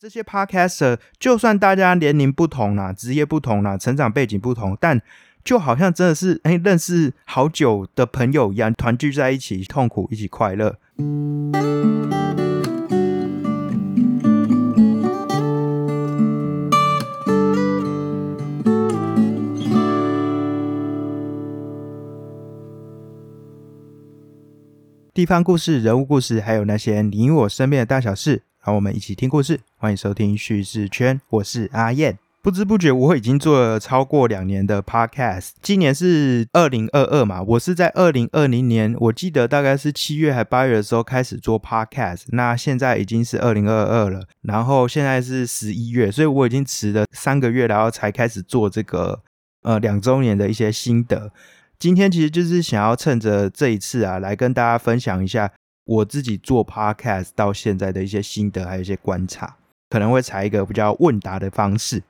这些 podcaster，就算大家年龄不同啦、职业不同啦、成长背景不同，但就好像真的是哎、认识好久的朋友一样，团聚在一起，痛苦一起快乐。地方故事、人物故事，还有那些你我身边的大小事，让我们一起听故事。欢迎收听叙事圈，我是阿燕。不知不觉，我已经做了超过两年的 podcast。今年是二零二二嘛，我是在二零二零年，我记得大概是七月还八月的时候开始做 podcast。那现在已经是二零二二了，然后现在是十一月，所以我已经迟了三个月，然后才开始做这个呃两周年的一些心得。今天其实就是想要趁着这一次啊，来跟大家分享一下我自己做 podcast 到现在的一些心得，还有一些观察，可能会采一个比较问答的方式。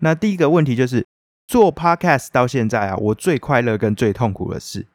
那第一个问题就是做 podcast 到现在啊，我最快乐跟最痛苦的事。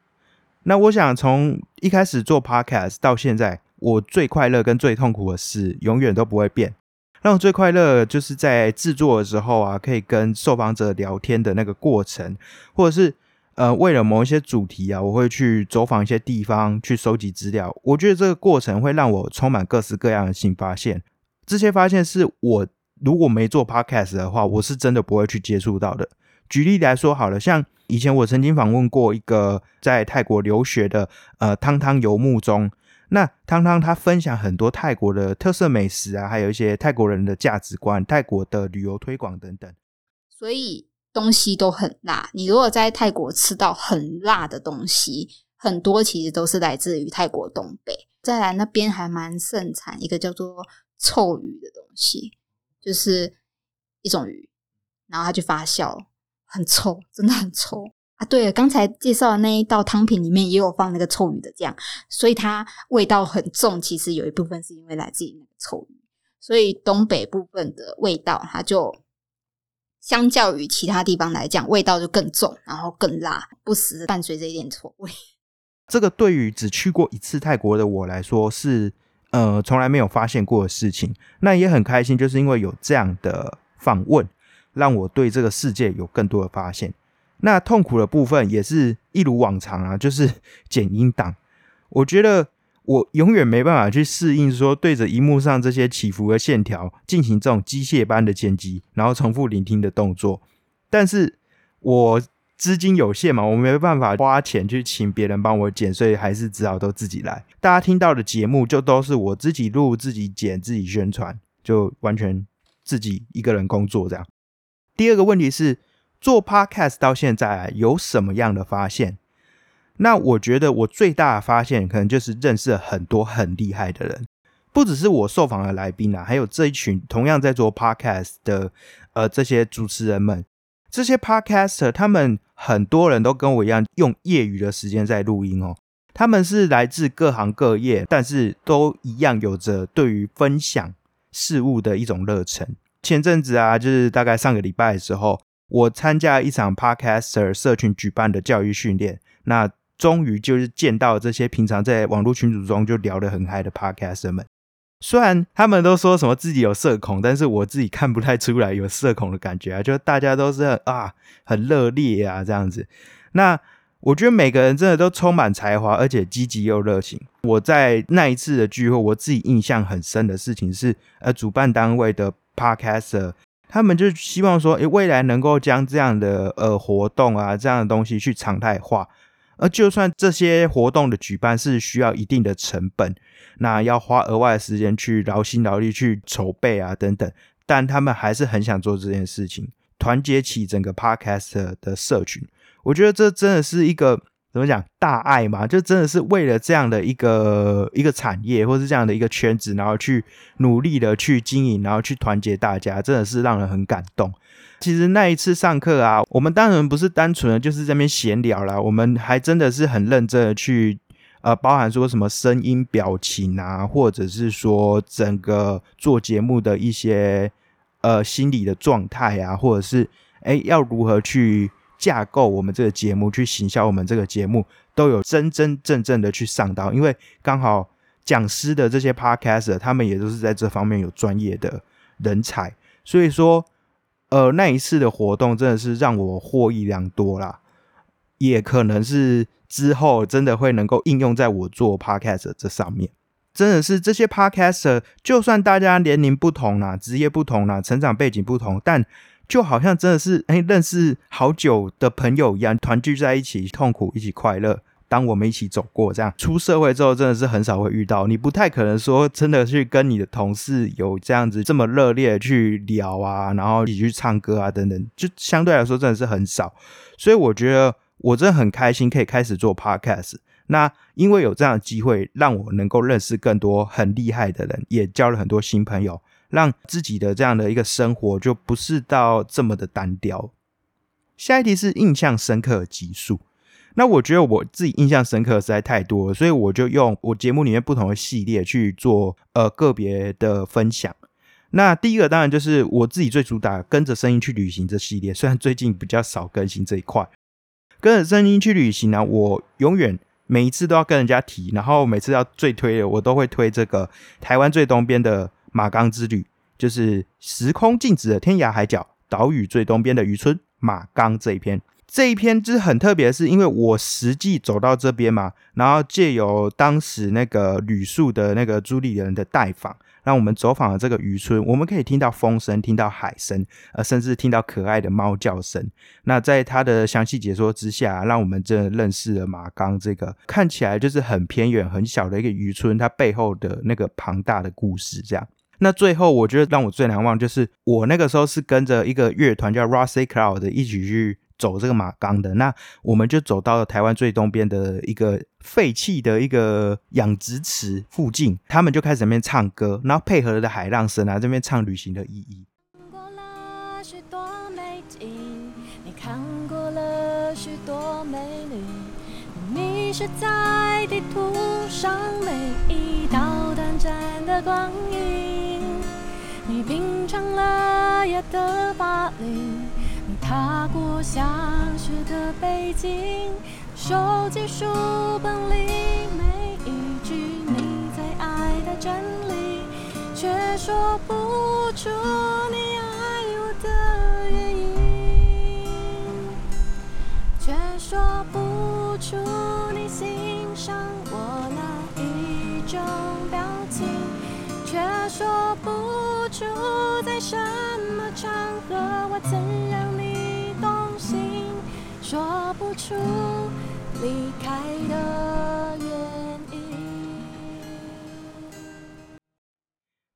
那我想从一开始做 podcast 到现在，我最快乐跟最痛苦的事永远都不会变。让我最快乐就是在制作的时候啊，可以跟受访者聊天的那个过程，或者是呃为了某一些主题啊，我会去走访一些地方去收集资料。我觉得这个过程会让我充满各式各样的新发现。这些发现是我如果没做 podcast 的话，我是真的不会去接触到的。举例来说好了，像以前我曾经访问过一个在泰国留学的呃汤汤游牧中。那汤汤他分享很多泰国的特色美食啊，还有一些泰国人的价值观、泰国的旅游推广等等。所以东西都很辣。你如果在泰国吃到很辣的东西，很多其实都是来自于泰国东北。再来那边还蛮盛产一个叫做臭鱼的东西，就是一种鱼，然后它就发酵，很臭，真的很臭。啊，对了，刚才介绍的那一道汤品里面也有放那个臭鱼的酱，所以它味道很重。其实有一部分是因为来自于那个臭鱼，所以东北部分的味道，它就相较于其他地方来讲，味道就更重，然后更辣，不时伴随着一点臭味。这个对于只去过一次泰国的我来说，是呃从来没有发现过的事情。那也很开心，就是因为有这样的访问，让我对这个世界有更多的发现。那痛苦的部分也是一如往常啊，就是 剪音档。我觉得我永远没办法去适应说对着荧幕上这些起伏的线条进行这种机械般的剪辑，然后重复聆听的动作。但是我资金有限嘛，我没办法花钱去请别人帮我剪，所以还是只好都自己来。大家听到的节目就都是我自己录、自己剪、自己宣传，就完全自己一个人工作这样。第二个问题是。做 podcast 到现在，有什么样的发现？那我觉得我最大的发现，可能就是认识了很多很厉害的人，不只是我受访的来宾啊，还有这一群同样在做 podcast 的呃这些主持人们。这些 podcaster 他们很多人都跟我一样，用业余的时间在录音哦。他们是来自各行各业，但是都一样有着对于分享事物的一种热忱。前阵子啊，就是大概上个礼拜的时候。我参加一场 Podcaster 社群举办的教育训练，那终于就是见到这些平常在网络群组中就聊得很嗨的 Podcaster 们。虽然他们都说什么自己有社恐，但是我自己看不太出来有社恐的感觉啊，就大家都是啊很热烈啊这样子。那我觉得每个人真的都充满才华，而且积极又热情。我在那一次的聚会，我自己印象很深的事情是，呃，主办单位的 Podcaster。他们就希望说，诶，未来能够将这样的呃活动啊，这样的东西去常态化。而就算这些活动的举办是需要一定的成本，那要花额外的时间去劳心劳力去筹备啊等等，但他们还是很想做这件事情，团结起整个 Podcast 的社群。我觉得这真的是一个。怎么讲大爱嘛？就真的是为了这样的一个一个产业，或是这样的一个圈子，然后去努力的去经营，然后去团结大家，真的是让人很感动。其实那一次上课啊，我们当然不是单纯的就是这边闲聊啦，我们还真的是很认真的去呃，包含说什么声音、表情啊，或者是说整个做节目的一些呃心理的状态啊，或者是哎要如何去。架构我们这个节目，去行销我们这个节目，都有真真正正的去上到，因为刚好讲师的这些 podcaster，他们也都是在这方面有专业的人才，所以说，呃，那一次的活动真的是让我获益良多啦，也可能是之后真的会能够应用在我做 podcast 这上面。真的是这些 podcaster，就算大家年龄不同啦，职业不同啦，成长背景不同，但就好像真的是哎，认识好久的朋友一样，团聚在一起，痛苦一起快乐。当我们一起走过这样，出社会之后，真的是很少会遇到。你不太可能说真的去跟你的同事有这样子这么热烈去聊啊，然后一起去唱歌啊等等，就相对来说真的是很少。所以我觉得我真的很开心可以开始做 podcast。那因为有这样的机会，让我能够认识更多很厉害的人，也交了很多新朋友，让自己的这样的一个生活就不是到这么的单调。下一题是印象深刻的集数。那我觉得我自己印象深刻实在太多了，所以我就用我节目里面不同的系列去做呃个别的分享。那第一个当然就是我自己最主打跟着声音去旅行这系列，虽然最近比较少更新这一块，跟着声音去旅行呢，我永远。每一次都要跟人家提，然后每次要最推的，我都会推这个台湾最东边的马冈之旅，就是时空静止的天涯海角，岛屿最东边的渔村马冈这一篇。这一篇就是很特别，是因为我实际走到这边嘛，然后借由当时那个旅宿的那个朱丽人的带访。让我们走访了这个渔村，我们可以听到风声，听到海声，呃，甚至听到可爱的猫叫声。那在他的详细解说之下，让我们真的认识了马冈这个看起来就是很偏远、很小的一个渔村，它背后的那个庞大的故事。这样，那最后我觉得让我最难忘就是我那个时候是跟着一个乐团叫 Rossi Cloud 一起去。走这个马冈的，那我们就走到了台湾最东边的一个废弃的一个养殖池附近，他们就开始那边唱歌，然后配合的海浪声啊，这边唱旅行的意义。迷失在地图上每一道短暂的光影，你品尝了夜的巴黎。踏过下雪的北京，收集书本里每一句你最爱的真理，却说不出你爱我的原因，却说不出你欣赏我哪一种表情，却说不出在什么场合我曾让。说不出离开的原因。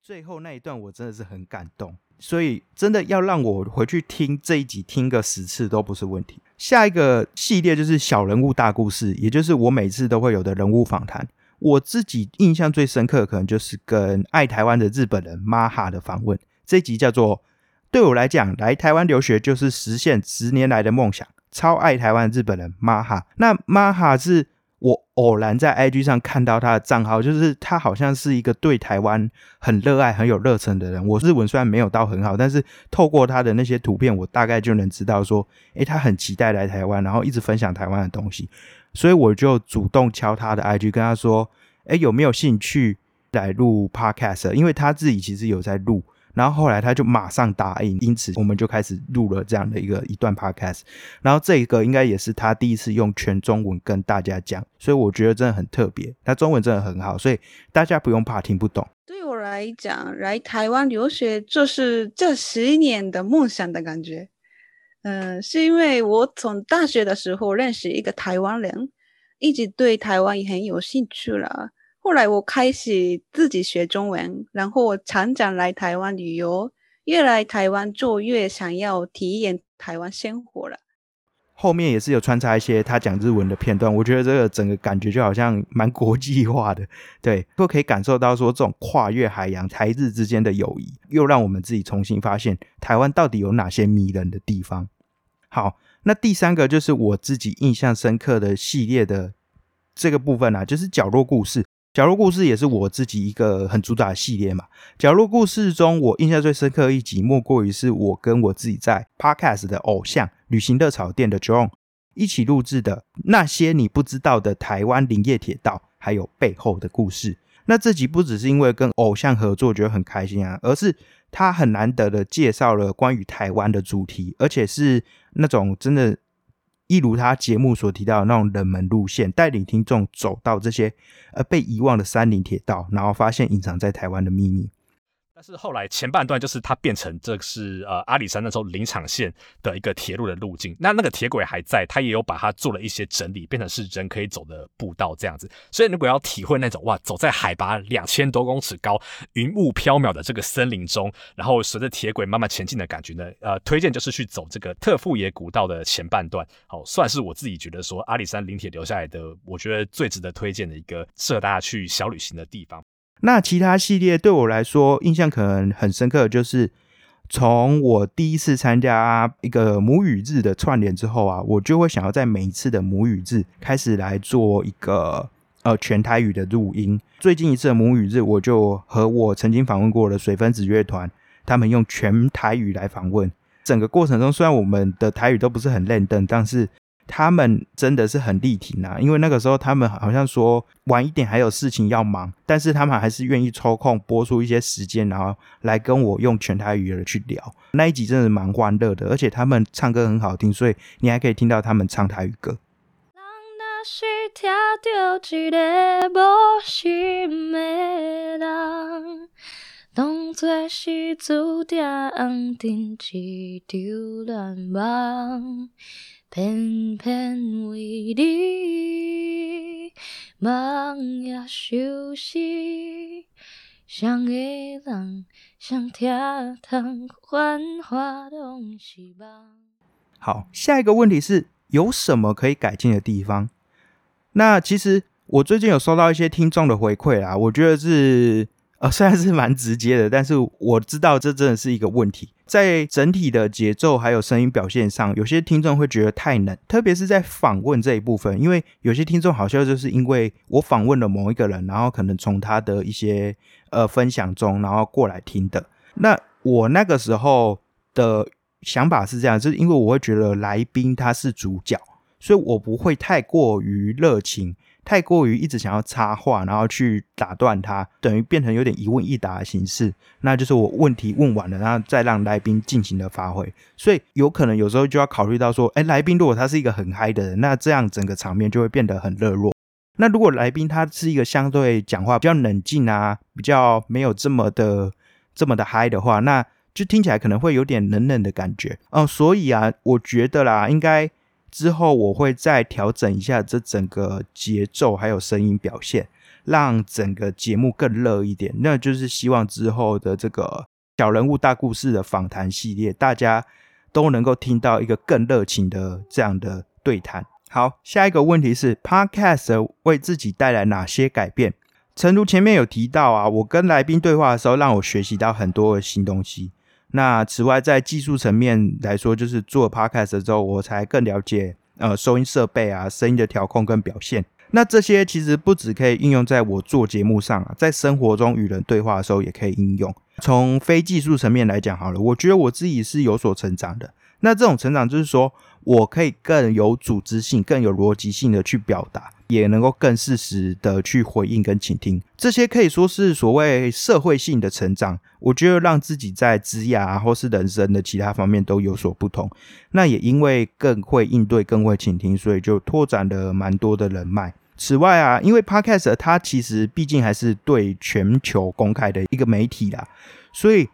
最后那一段我真的是很感动，所以真的要让我回去听这一集听个十次都不是问题。下一个系列就是小人物大故事，也就是我每次都会有的人物访谈。我自己印象最深刻，可能就是跟爱台湾的日本人马哈的访问。这一集叫做“对我来讲，来台湾留学就是实现十年来的梦想”。超爱台湾日本人马哈，那马哈是我偶然在 IG 上看到他的账号，就是他好像是一个对台湾很热爱、很有热忱的人。我日文虽然没有到很好，但是透过他的那些图片，我大概就能知道说，诶，他很期待来台湾，然后一直分享台湾的东西。所以我就主动敲他的 IG，跟他说，诶，有没有兴趣来录 Podcast？因为他自己其实有在录。然后后来他就马上答应，因此我们就开始录了这样的一个一段 podcast。然后这个应该也是他第一次用全中文跟大家讲，所以我觉得真的很特别。他中文真的很好，所以大家不用怕听不懂。对我来讲，来台湾留学就是这十年的梦想的感觉。嗯，是因为我从大学的时候认识一个台湾人，一直对台湾也很有兴趣了。后来我开始自己学中文，然后我常常来台湾旅游，越来台湾就越想要体验台湾生活了。后面也是有穿插一些他讲日文的片段，我觉得这个整个感觉就好像蛮国际化的，对，都可以感受到说这种跨越海洋台日之间的友谊，又让我们自己重新发现台湾到底有哪些迷人的地方。好，那第三个就是我自己印象深刻的系列的这个部分啊，就是角落故事。假如故事也是我自己一个很主打的系列嘛。假如故事中，我印象最深刻一集，莫过于是我跟我自己在 Podcast 的偶像旅行热炒店的 John 一起录制的那些你不知道的台湾林业铁道，还有背后的故事。那这集不只是因为跟偶像合作觉得很开心啊，而是他很难得的介绍了关于台湾的主题，而且是那种真的，一如他节目所提到的那种冷门路线，带领听众走到这些呃被遗忘的山林铁道，然后发现隐藏在台湾的秘密。是后来前半段就是它变成这是呃阿里山那时候林场线的一个铁路的路径，那那个铁轨还在，它也有把它做了一些整理，变成是人可以走的步道这样子。所以如果要体会那种哇，走在海拔两千多公尺高、云雾飘渺的这个森林中，然后随着铁轨慢慢前进的感觉呢，呃，推荐就是去走这个特富野古道的前半段，好，算是我自己觉得说阿里山林铁留下来的，我觉得最值得推荐的一个适合大家去小旅行的地方。那其他系列对我来说印象可能很深刻，就是从我第一次参加一个母语日的串联之后啊，我就会想要在每一次的母语日开始来做一个呃全台语的录音。最近一次的母语日，我就和我曾经访问过的水分子乐团，他们用全台语来访问。整个过程中，虽然我们的台语都不是很认真，但是他们真的是很力挺啊，因为那个时候他们好像说晚一点还有事情要忙，但是他们还是愿意抽空播出一些时间，然后来跟我用全台语的去聊。那一集真的蛮欢乐的，而且他们唱歌很好听，所以你还可以听到他们唱台语歌。偏偏为你梦也休息。想的人，想听通繁华拢是梦。好，下一个问题是有什么可以改进的地方？那其实我最近有收到一些听众的回馈啦，我觉得是呃虽然是蛮直接的，但是我知道这真的是一个问题，在整体的节奏还有声音表现上，有些听众会觉得太冷，特别是在访问这一部分，因为有些听众好像就是因为我访问了某一个人，然后可能从他的一些呃分享中，然后过来听的。那我那个时候的想法是这样，就是因为我会觉得来宾他是主角。所以我不会太过于热情，太过于一直想要插话，然后去打断他，等于变成有点一问一答的形式。那就是我问题问完了，然后再让来宾尽情的发挥。所以有可能有时候就要考虑到说，哎，来宾如果他是一个很嗨的人，那这样整个场面就会变得很热络。那如果来宾他是一个相对讲话比较冷静啊，比较没有这么的这么的嗨的话，那就听起来可能会有点冷冷的感觉。嗯，所以啊，我觉得啦，应该。之后我会再调整一下这整个节奏，还有声音表现，让整个节目更热一点。那就是希望之后的这个小人物大故事的访谈系列，大家都能够听到一个更热情的这样的对谈。好，下一个问题是，Podcast 为自己带来哪些改变？诚如前面有提到啊，我跟来宾对话的时候，让我学习到很多的新东西。那此外，在技术层面来说，就是做 podcast 之后，我才更了解呃收音设备啊、声音的调控跟表现。那这些其实不止可以应用在我做节目上啊，在生活中与人对话的时候也可以应用。从非技术层面来讲，好了，我觉得我自己是有所成长的。那这种成长就是说我可以更有组织性、更有逻辑性的去表达。也能够更适时的去回应跟倾听，这些可以说是所谓社会性的成长。我觉得让自己在职业或是人生的其他方面都有所不同。那也因为更会应对、更会倾听，所以就拓展了蛮多的人脉。此外啊，因为 Podcast 它其实毕竟还是对全球公开的一个媒体啦，所以。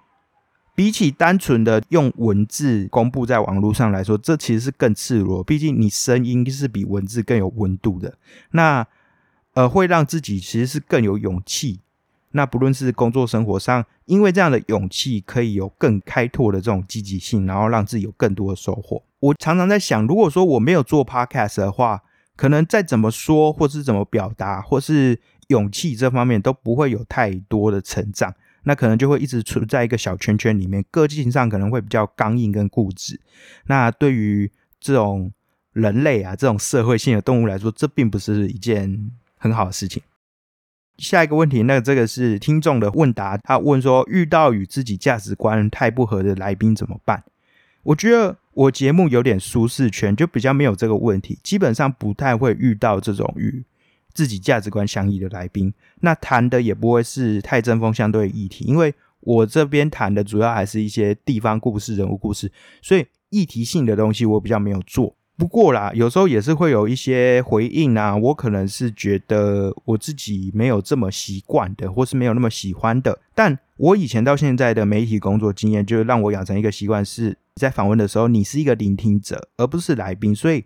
比起单纯的用文字公布在网络上来说，这其实是更赤裸。毕竟你声音是比文字更有温度的，那呃会让自己其实是更有勇气。那不论是工作生活上，因为这样的勇气可以有更开拓的这种积极性，然后让自己有更多的收获。我常常在想，如果说我没有做 podcast 的话，可能再怎么说，或是怎么表达，或是勇气这方面都不会有太多的成长。那可能就会一直处在一个小圈圈里面，个性上可能会比较刚硬跟固执。那对于这种人类啊，这种社会性的动物来说，这并不是一件很好的事情。下一个问题，那这个是听众的问答，他问说，遇到与自己价值观太不合的来宾怎么办？我觉得我节目有点舒适圈，就比较没有这个问题，基本上不太会遇到这种与自己价值观相异的来宾。那谈的也不会是太针锋相对的议题，因为我这边谈的主要还是一些地方故事、人物故事，所以议题性的东西我比较没有做。不过啦，有时候也是会有一些回应啊，我可能是觉得我自己没有这么习惯的，或是没有那么喜欢的。但我以前到现在的媒体工作经验，就让我养成一个习惯，是在访问的时候，你是一个聆听者，而不是来宾。所以，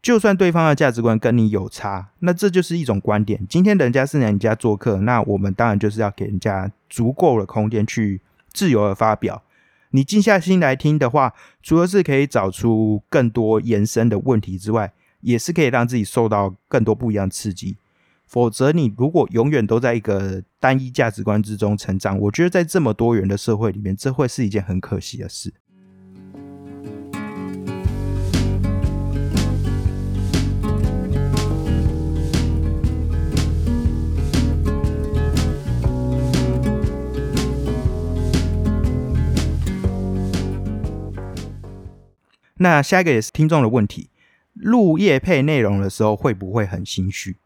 就算对方的价值观跟你有差，那这就是一种观点。今天人家是来你家做客，那我们当然就是要给人家足够的空间去自由的发表。你静下心来听的话，除了是可以找出更多延伸的问题之外，也是可以让自己受到更多不一样刺激。否则，你如果永远都在一个单一价值观之中成长，我觉得在这么多元的社会里面，这会是一件很可惜的事。那下一个也是听众的问题，录夜配内容的时候会不会很心虚？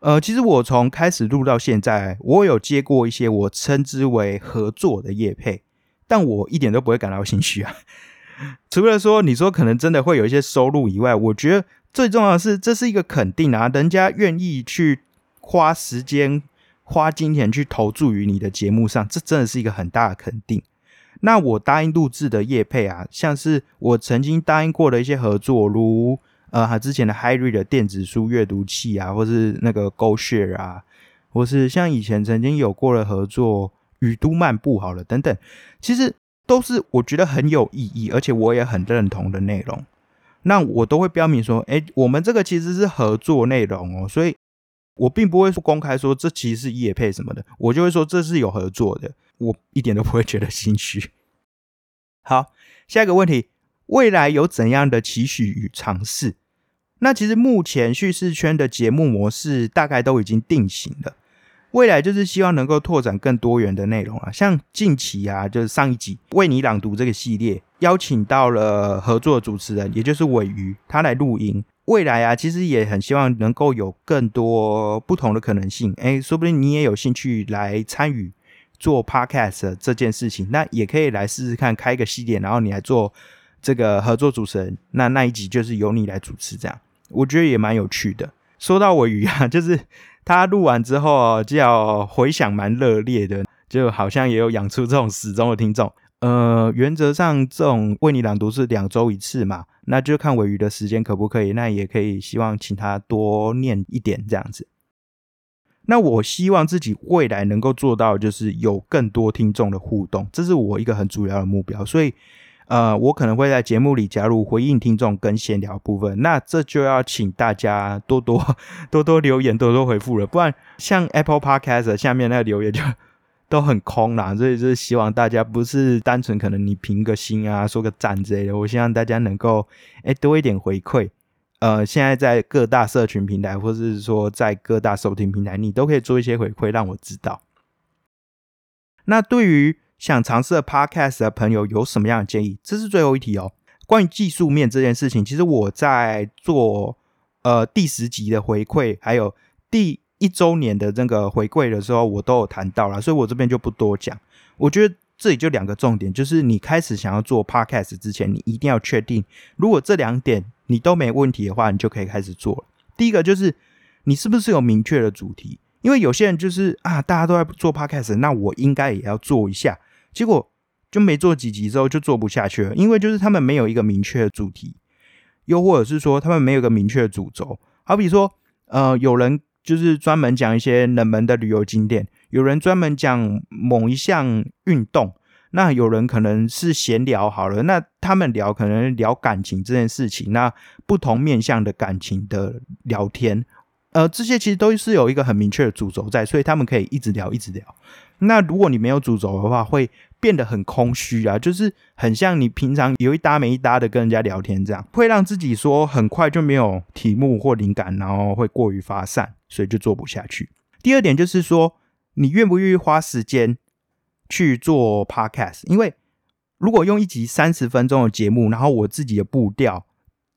呃，其实我从开始录到现在，我有接过一些我称之为合作的夜配，但我一点都不会感到心虚啊。除了说你说可能真的会有一些收入以外，我觉得最重要的是这是一个肯定啊，人家愿意去花时间、花金钱去投注于你的节目上，这真的是一个很大的肯定。那我答应录制的业配啊，像是我曾经答应过的一些合作，如呃之前的 h i r e 的电子书阅读器啊，或是那个 GoShare 啊，或是像以前曾经有过的合作雨都漫步好了等等，其实都是我觉得很有意义，而且我也很认同的内容。那我都会标明说，哎，我们这个其实是合作内容哦，所以我并不会说公开说这其实是业配什么的，我就会说这是有合作的。我一点都不会觉得心虚。好，下一个问题，未来有怎样的期许与尝试？那其实目前叙事圈的节目模式大概都已经定型了，未来就是希望能够拓展更多元的内容啊，像近期啊，就是上一集为你朗读这个系列，邀请到了合作主持人，也就是尾鱼，他来录音。未来啊，其实也很希望能够有更多不同的可能性。哎，说不定你也有兴趣来参与。做 podcast 这件事情，那也可以来试试看开一个系列，然后你来做这个合作主持人，那那一集就是由你来主持，这样我觉得也蛮有趣的。说到尾鱼啊，就是他录完之后，就要回响蛮热烈的，就好像也有养出这种始终的听众。呃，原则上这种为你朗读是两周一次嘛，那就看尾鱼的时间可不可以，那也可以希望请他多念一点这样子。那我希望自己未来能够做到，就是有更多听众的互动，这是我一个很主要的目标。所以，呃，我可能会在节目里加入回应听众跟闲聊部分。那这就要请大家多多 多多留言，多多回复了，不然像 Apple Podcast 下面那个留言就 都很空啦。所以就是希望大家不是单纯可能你评个心啊，说个赞之类的，我希望大家能够哎多一点回馈。呃，现在在各大社群平台，或者是说在各大收听平台，你都可以做一些回馈，让我知道。那对于想尝试 Podcast 的朋友，有什么样的建议？这是最后一题哦。关于技术面这件事情，其实我在做呃第十集的回馈，还有第一周年的那个回馈的时候，我都有谈到了，所以我这边就不多讲。我觉得这里就两个重点，就是你开始想要做 Podcast 之前，你一定要确定，如果这两点。你都没问题的话，你就可以开始做了。第一个就是你是不是有明确的主题？因为有些人就是啊，大家都在做 podcast，那我应该也要做一下。结果就没做几集之后就做不下去了，因为就是他们没有一个明确的主题，又或者是说他们没有一个明确的主轴。好比说，呃，有人就是专门讲一些冷门的旅游景点，有人专门讲某一项运动。那有人可能是闲聊好了，那他们聊可能聊感情这件事情，那不同面向的感情的聊天，呃，这些其实都是有一个很明确的主轴在，所以他们可以一直聊一直聊。那如果你没有主轴的话，会变得很空虚啊，就是很像你平常有一搭没一搭的跟人家聊天这样，会让自己说很快就没有题目或灵感，然后会过于发散，所以就做不下去。第二点就是说，你愿不愿意花时间？去做 podcast，因为如果用一集三十分钟的节目，然后我自己的步调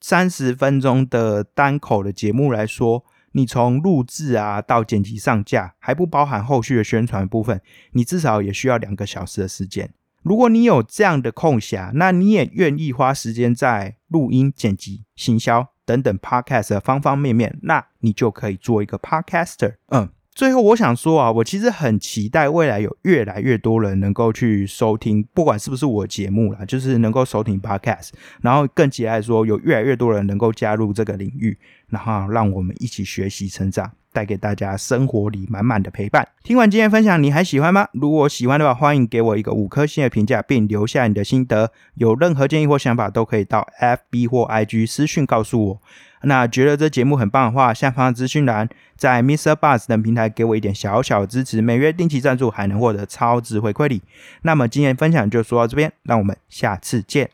三十分钟的单口的节目来说，你从录制啊到剪辑上架，还不包含后续的宣传部分，你至少也需要两个小时的时间。如果你有这样的空暇，那你也愿意花时间在录音、剪辑、行销等等 podcast 的方方面面，那你就可以做一个 podcaster。嗯，最后我想说啊，我其实很期待未来有越来越多人能够去收听，不管是不是我节目啦，就是能够收听 podcast，然后更期待说有越来越多人能够加入这个领域，然后让我们一起学习成长。带给大家生活里满满的陪伴。听完今天分享，你还喜欢吗？如果喜欢的话，欢迎给我一个五颗星的评价，并留下你的心得。有任何建议或想法，都可以到 FB 或 IG 私讯告诉我。那觉得这节目很棒的话，下方资讯栏在 Mr. Buzz 等平台给我一点小小支持，每月定期赞助还能获得超值回馈礼。那么今天分享就说到这边，让我们下次见。